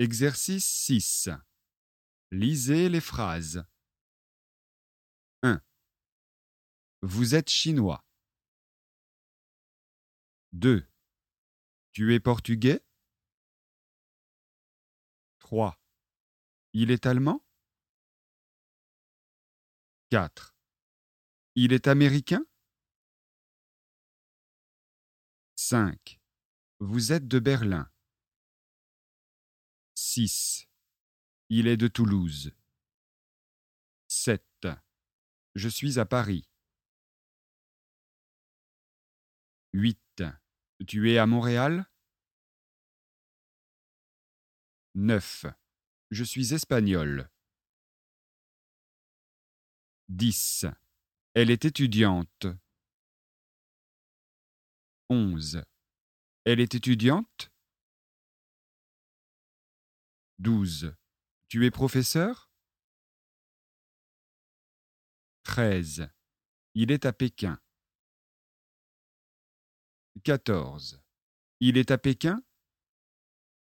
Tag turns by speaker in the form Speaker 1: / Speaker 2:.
Speaker 1: Exercice 6. Lisez les phrases. 1. Vous êtes chinois. 2. Tu es portugais 3. Il est allemand 4. Il est américain 5. Vous êtes de Berlin 6. Il est de Toulouse 7. Je suis à Paris 8. Tu es à Montréal? 9. Je suis espagnol 10. Elle est étudiante 11. Elle est étudiante? 12. Tu es professeur? 13. Il est à Pékin 14. Il est à Pékin?